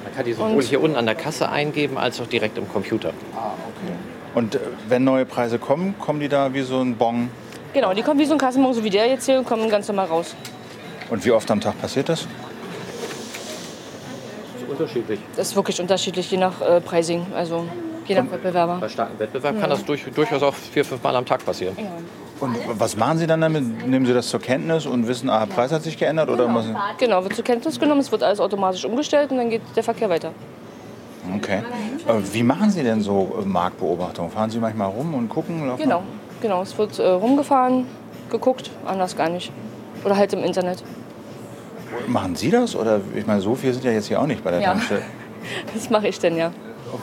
Man kann die sowohl Und hier unten an der Kasse eingeben, als auch direkt im Computer. Ah, okay. Und äh, wenn neue Preise kommen, kommen die da wie so ein Bon? Genau, die kommen wie so ein Kassenbon, so wie der jetzt hier, und kommen ganz normal raus. Und wie oft am Tag passiert das? Das ist unterschiedlich. Das ist wirklich unterschiedlich, je nach äh, Pricing. Also je nach Wettbewerber. Bei starkem Wettbewerb ja. kann das durch, durchaus auch vier, fünf Mal am Tag passieren. Ja. Und was machen Sie dann damit? Nehmen Sie das zur Kenntnis und wissen, ah, Preis hat sich geändert? Oder genau. genau, wird zur Kenntnis genommen, es wird alles automatisch umgestellt und dann geht der Verkehr weiter. Okay. Wie machen Sie denn so äh, Marktbeobachtung? Fahren Sie manchmal rum und gucken? Genau, genau. Es wird äh, rumgefahren, geguckt, anders gar nicht. Oder halt im Internet. Machen Sie das? Oder ich meine, so viel sind ja jetzt hier auch nicht bei der ja. Tankstelle. [laughs] Das mache ich denn ja.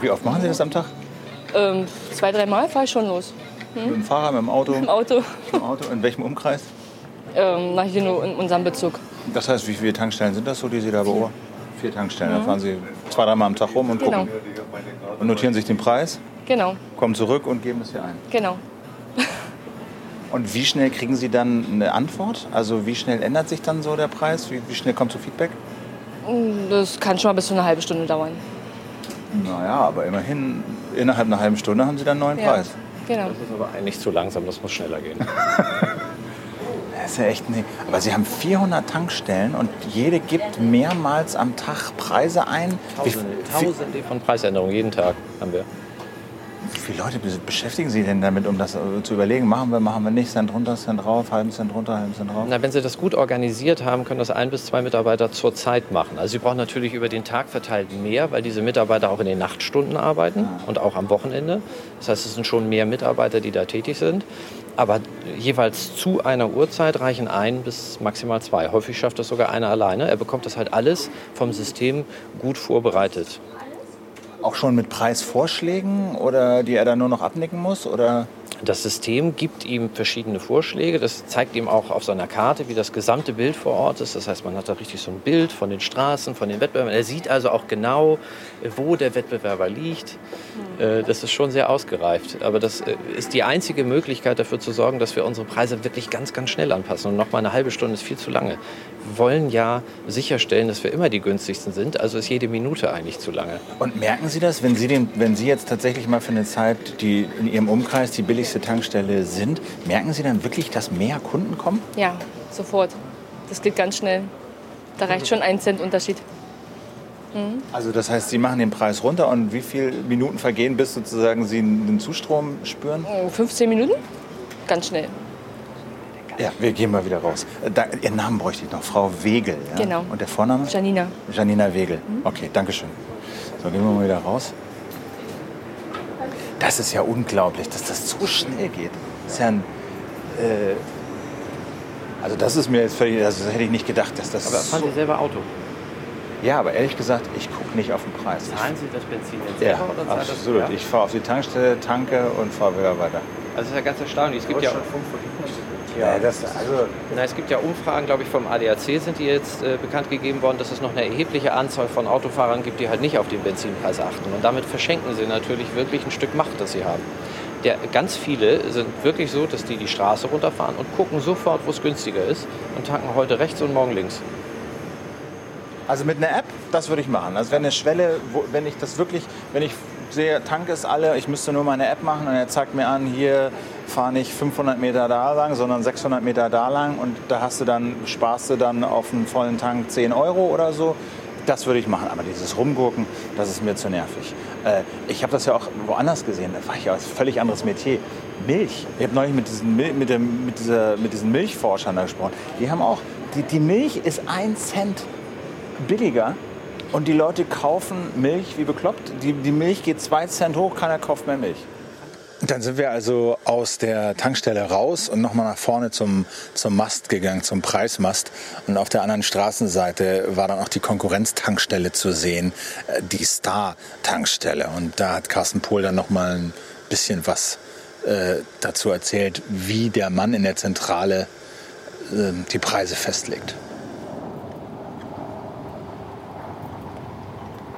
Wie oft machen Sie das am Tag? Ähm, zwei, dreimal fahre ich schon los. Hm? Mit dem Fahrrad, mit dem Auto? Im Auto. Im Auto. In welchem Umkreis? Ähm, hier nur in unserem Bezug. Das heißt, wie viele Tankstellen sind das so, die Sie da beobachten? Vier Tankstellen. Mhm. Da fahren Sie zwei, dreimal am Tag rum und genau. gucken. Und notieren sich den Preis? Genau. Kommen zurück und geben es hier ein? Genau. [laughs] Und wie schnell kriegen Sie dann eine Antwort? Also wie schnell ändert sich dann so der Preis? Wie, wie schnell kommt so Feedback? Das kann schon mal bis zu einer halben Stunde dauern. Naja, aber immerhin innerhalb einer halben Stunde haben Sie dann einen neuen ja, Preis. Genau. Das ist aber eigentlich zu langsam, das muss schneller gehen. [laughs] das ist ja echt nicht. Aber Sie haben 400 Tankstellen und jede gibt mehrmals am Tag Preise ein. Tausende, Tausende von Preisänderungen jeden Tag haben wir. Wie viele Leute beschäftigen Sie denn damit, um das zu überlegen? Machen wir, machen wir nicht, Cent runter, Cent drauf, halben Cent runter, halben Cent drauf? Na, wenn Sie das gut organisiert haben, können das ein bis zwei Mitarbeiter zur Zeit machen. Also Sie brauchen natürlich über den Tag verteilt mehr, weil diese Mitarbeiter auch in den Nachtstunden arbeiten ah. und auch am Wochenende. Das heißt, es sind schon mehr Mitarbeiter, die da tätig sind. Aber jeweils zu einer Uhrzeit reichen ein bis maximal zwei. Häufig schafft das sogar einer alleine. Er bekommt das halt alles vom System gut vorbereitet. Auch schon mit Preisvorschlägen oder die er dann nur noch abnicken muss? Oder? Das System gibt ihm verschiedene Vorschläge. Das zeigt ihm auch auf seiner Karte, wie das gesamte Bild vor Ort ist. Das heißt, man hat da richtig so ein Bild von den Straßen, von den Wettbewerbern. Er sieht also auch genau, wo der Wettbewerber liegt. Äh, das ist schon sehr ausgereift. Aber das äh, ist die einzige Möglichkeit dafür zu sorgen, dass wir unsere Preise wirklich ganz, ganz schnell anpassen. Und noch mal eine halbe Stunde ist viel zu lange wollen ja sicherstellen, dass wir immer die günstigsten sind. Also ist jede Minute eigentlich zu lange. Und merken Sie das, wenn Sie, den, wenn Sie jetzt tatsächlich mal für eine Zeit die in Ihrem Umkreis die billigste Tankstelle sind, merken Sie dann wirklich, dass mehr Kunden kommen? Ja, sofort. Das geht ganz schnell. Da reicht schon ein Cent Unterschied. Mhm. Also das heißt, Sie machen den Preis runter und wie viele Minuten vergehen, bis sozusagen Sie einen Zustrom spüren? 15 Minuten, ganz schnell. Ja, wir gehen mal wieder raus. Da, Ihren Namen bräuchte ich noch, Frau Wegel. Ja? Genau. Und der Vorname? Janina. Janina Wegel. Mhm. Okay, danke schön. So, gehen wir mal wieder raus. Das ist ja unglaublich, dass das so schnell geht. Das ist ja ein, äh, also das ist mir jetzt völlig, also das hätte ich nicht gedacht, dass das. Aber fahren so Sie selber Auto? Ja, aber ehrlich gesagt, ich gucke nicht auf den Preis. Zahlen Sie das Benzin jetzt Ja, selber oder zahlt das- absolut. Ja. Ich fahre auf die Tankstelle, tanke und fahre wieder weiter. Also das ist ja ganz erstaunlich. Es gibt ja, Ja, das, also, na, es gibt ja Umfragen, glaube ich, vom ADAC sind die jetzt äh, bekannt gegeben worden, dass es noch eine erhebliche Anzahl von Autofahrern gibt, die halt nicht auf den Benzinpreis achten. Und damit verschenken sie natürlich wirklich ein Stück Macht, das sie haben. Der, ganz viele sind wirklich so, dass die die Straße runterfahren und gucken sofort, wo es günstiger ist und tanken heute rechts und morgen links. also mit einer App, das würde ich machen. Also wenn eine Schwelle, wo, wenn ich das wirklich, wenn ich sehe, Tank ist alle, ich müsste nur meine App machen und er zeigt mir an, hier fahre nicht 500 Meter da lang, sondern 600 Meter da lang und da hast du dann, sparst du dann auf einen vollen Tank 10 Euro oder so. Das würde ich machen, aber dieses Rumgurken, das ist mir zu nervig. Äh, ich habe das ja auch woanders gesehen, da war ich ja ein völlig anderes Metier. Milch. Ich habe neulich mit diesen, Mil- mit, dem, mit, dieser, mit diesen Milchforschern da gesprochen. Die haben auch, die, die Milch ist ein Cent billiger und die Leute kaufen Milch wie bekloppt. Die, die Milch geht zwei Cent hoch, keiner kauft mehr Milch. Dann sind wir also aus der Tankstelle raus und nochmal nach vorne zum, zum Mast gegangen, zum Preismast. Und auf der anderen Straßenseite war dann auch die Konkurrenztankstelle zu sehen, äh, die Star-Tankstelle. Und da hat Carsten Pohl dann nochmal ein bisschen was äh, dazu erzählt, wie der Mann in der Zentrale äh, die Preise festlegt.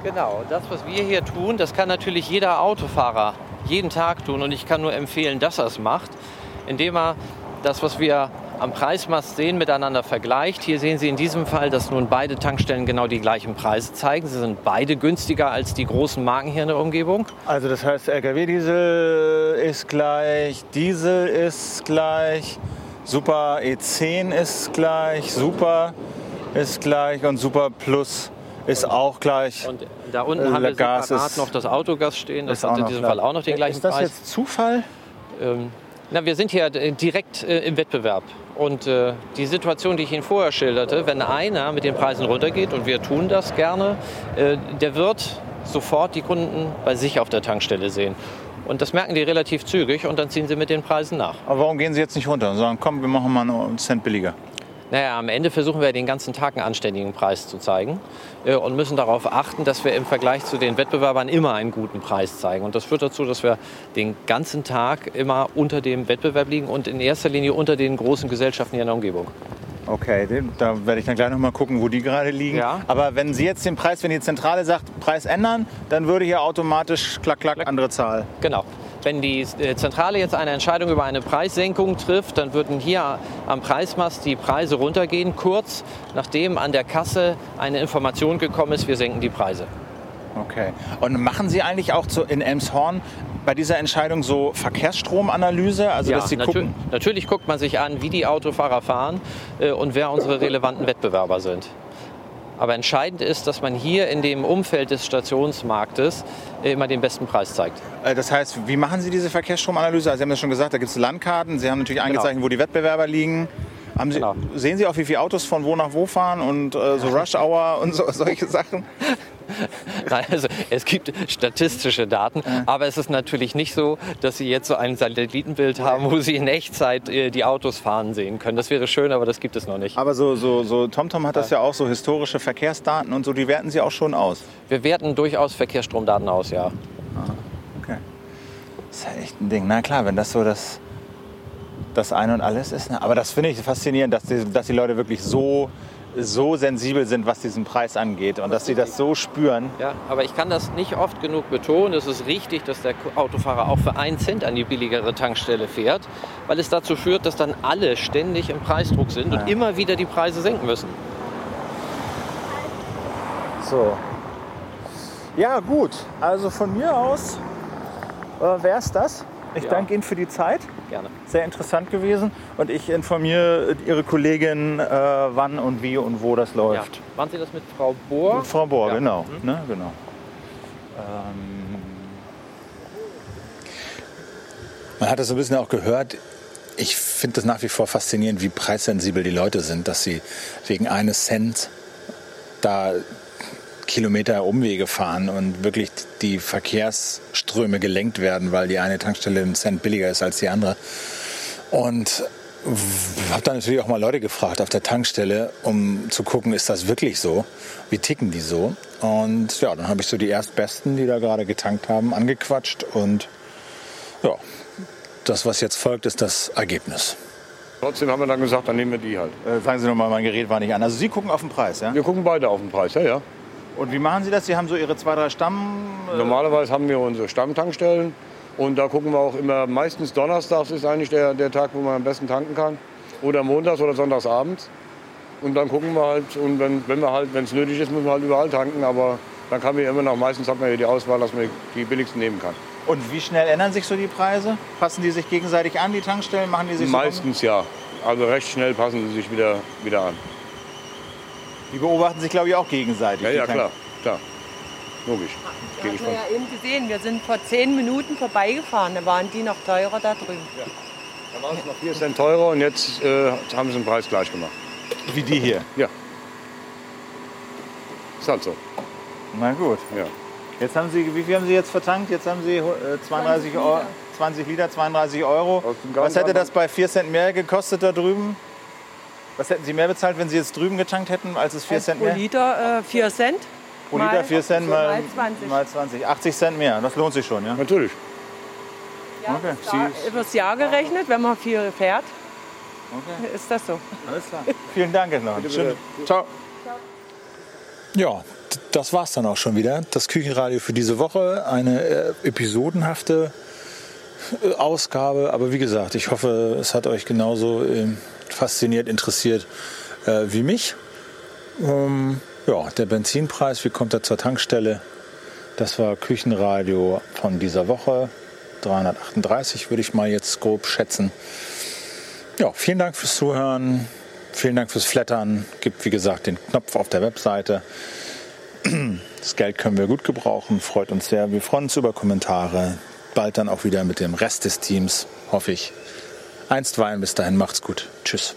Genau, das, was wir hier tun, das kann natürlich jeder Autofahrer jeden Tag tun. Und ich kann nur empfehlen, dass er es macht, indem er das, was wir am Preismast sehen, miteinander vergleicht. Hier sehen Sie in diesem Fall, dass nun beide Tankstellen genau die gleichen Preise zeigen. Sie sind beide günstiger als die großen Marken hier in der Umgebung. Also das heißt, LKW-Diesel ist gleich, Diesel ist gleich, Super E10 ist gleich, Super ist gleich und Super Plus ist auch gleich. Und da unten Äh, haben wir Gas separat noch das Autogas stehen. Das Ist hat in diesem. Fall auch noch den gleichen Ist das Preis. jetzt Zufall? Ähm, na, wir sind hier äh, direkt äh, im Wettbewerb. Und äh, die Situation, die ich Ihnen vorher schilderte, wenn einer mit den Preisen runtergeht, und wir tun das gerne, äh, der wird sofort die Kunden bei sich auf der Tankstelle sehen. Und das merken die relativ zügig und dann ziehen sie mit den Preisen nach. Aber warum gehen Sie jetzt nicht runter und sagen, komm, wir machen mal einen Cent billiger? Naja, am Ende versuchen wir den ganzen Tag einen anständigen Preis zu zeigen äh, und müssen darauf achten, dass wir im Vergleich zu den Wettbewerbern immer einen guten Preis zeigen. Und das führt dazu, dass wir den ganzen Tag immer unter dem Wettbewerb liegen und in erster Linie unter den großen Gesellschaften hier in der Umgebung. Okay, den- da werde ich dann gleich noch mal gucken, wo die gerade liegen. Ja. Aber wenn Sie jetzt den Preis, wenn die Zentrale sagt, Preis ändern, dann würde hier automatisch klack, klack, andere Zahl. Genau. Wenn die äh, Zentrale jetzt eine Entscheidung über eine Preissenkung trifft, dann würden hier am Preismast die Preise runtergehen, kurz nachdem an der Kasse eine Information gekommen ist, wir senken die Preise. Okay. Und machen Sie eigentlich auch zu, in Elmshorn bei dieser Entscheidung so Verkehrsstromanalyse? Also, dass Sie gucken. natürlich guckt man sich an, wie die Autofahrer fahren äh, und wer unsere relevanten Wettbewerber sind. Aber entscheidend ist, dass man hier in dem Umfeld des Stationsmarktes äh, immer den besten Preis zeigt. Äh, Das heißt, wie machen Sie diese Verkehrsstromanalyse? Also Sie haben das schon gesagt, da gibt es Landkarten. Sie haben natürlich Genau. eingezeichnet, wo die Wettbewerber liegen. Sie, Genau. Sehen Sie auch, wie viele Autos von wo nach wo fahren und äh, so [laughs] Rush Hour und so, solche Sachen? [laughs] Nein, also es gibt statistische Daten, aber es ist natürlich nicht so, dass Sie jetzt so ein Satellitenbild haben, wo Sie in Echtzeit äh, die Autos fahren sehen können. Das wäre schön, aber das gibt es noch nicht. Aber so, so, so TomTom hat das ja auch, so historische Verkehrsdaten und so, die werten Sie auch schon aus. Wir werten durchaus Verkehrsstromdaten aus, ja. Okay. Das ist ja echt ein Ding. Na klar, wenn das so das, das Ein und Alles ist. Ne? Aber das finde ich faszinierend, dass die, dass die Leute wirklich so, so sensibel sind, was diesen Preis angeht und dass sie das so spüren. Ja, aber ich kann das nicht oft genug betonen. Es ist richtig, dass der Autofahrer auch für einen Cent an die billigere Tankstelle fährt, weil es dazu führt, dass dann alle ständig im Preisdruck sind und immer wieder die Preise senken müssen. So. Ja, gut. Also von mir aus äh, wäre es das. Ich Ja. danke Ihnen für die Zeit. Gerne. Sehr interessant gewesen. Und ich informiere Ihre Kollegin, äh, wann und wie und wo das Ja. läuft. Waren Sie das mit Frau Bohr? Frau Bohr, Ja. genau. Ne, genau. Ähm, Man hat das so ein bisschen auch gehört. Ich finde das nach wie vor faszinierend, wie preissensibel die Leute sind, dass sie wegen eines Cent da Kilometer Umwege fahren und wirklich die Verkehrsströme gelenkt werden, weil die eine Tankstelle einen Cent billiger ist als die andere. Und habe dann natürlich auch mal Leute gefragt auf der Tankstelle, um zu gucken, ist das wirklich so? Wie ticken die so? Und ja, dann habe ich so die Erstbesten, die da gerade getankt haben, angequatscht. Und ja, das, was jetzt folgt, ist das Ergebnis. Trotzdem haben wir dann gesagt, dann nehmen wir die halt. Äh, sagen Sie nochmal, mein Gerät war nicht an. Also Sie gucken auf den Preis, ja? Wir gucken beide auf den Preis, ja, ja. Und wie machen Sie das? Sie haben so Ihre zwei, drei Stamm... Äh Normalerweise haben wir unsere Stammtankstellen. Und da gucken wir auch immer, meistens donnerstags ist eigentlich der, der Tag, wo man am besten tanken kann. Oder montags oder sonntags abends. Und dann gucken wir halt, und wenn, wenn wir halt, wenn es nötig ist, müssen wir halt überall tanken. Aber dann kann man immer noch, meistens hat man ja die Auswahl, dass man die billigsten nehmen kann. Und wie schnell ändern sich so die Preise? Passen die sich gegenseitig an, die Tankstellen? Machen die sich Meistens so ja. Also recht schnell passen sie sich wieder, wieder an. Die beobachten sich, glaube ich, auch gegenseitig. Ja, ja, klar, klar. Logisch. Ja, haben wir ja eben gesehen. Wir sind vor zehn Minuten vorbeigefahren. Da waren die noch teurer da drüben. Ja. Da waren es noch 4 Cent teurer und jetzt äh, haben sie den Preis gleich gemacht. Wie die hier? Ja. Ist halt so. Na gut. Ja. Jetzt haben Sie, wie viel haben Sie jetzt vertankt? Jetzt haben Sie äh, 32 Euro, 20 Liter, 32 Euro. Was hätte das bei 4 Cent mehr gekostet da drüben? Was hätten Sie mehr bezahlt, wenn Sie jetzt drüben getankt hätten, als es 4 Cent mehr? Pro Liter äh, 4 Cent. Pro Liter 4 Cent mal, mal 20. mal 20. 80 Cent mehr. Das lohnt sich schon, ja? Natürlich. Ja, Okay. da, übers Jahr gerechnet, wenn man viel fährt, Okay. ist das so. Alles klar. Vielen Dank noch. Schön. Ciao. Ja, das war's dann auch schon wieder. Das Küchenradio für diese Woche. Eine äh, episodenhafte äh, Ausgabe. Aber wie gesagt, ich hoffe, es hat euch genauso ähm, fasziniert, interessiert äh, wie mich. Ähm, ja, der Benzinpreis, wie kommt er zur Tankstelle? Das war Küchenradio von dieser Woche. 338 würde ich mal jetzt grob schätzen. Ja, vielen Dank fürs Zuhören. Vielen Dank fürs Flattern. Gibt, wie gesagt, den Knopf auf der Webseite. [clears throat] Das Geld können wir gut gebrauchen. Freut uns sehr. Wir freuen uns über Kommentare. Bald dann auch wieder mit dem Rest des Teams, hoffe ich. Einstweilen. Bis dahin. Macht's gut. Tschüss.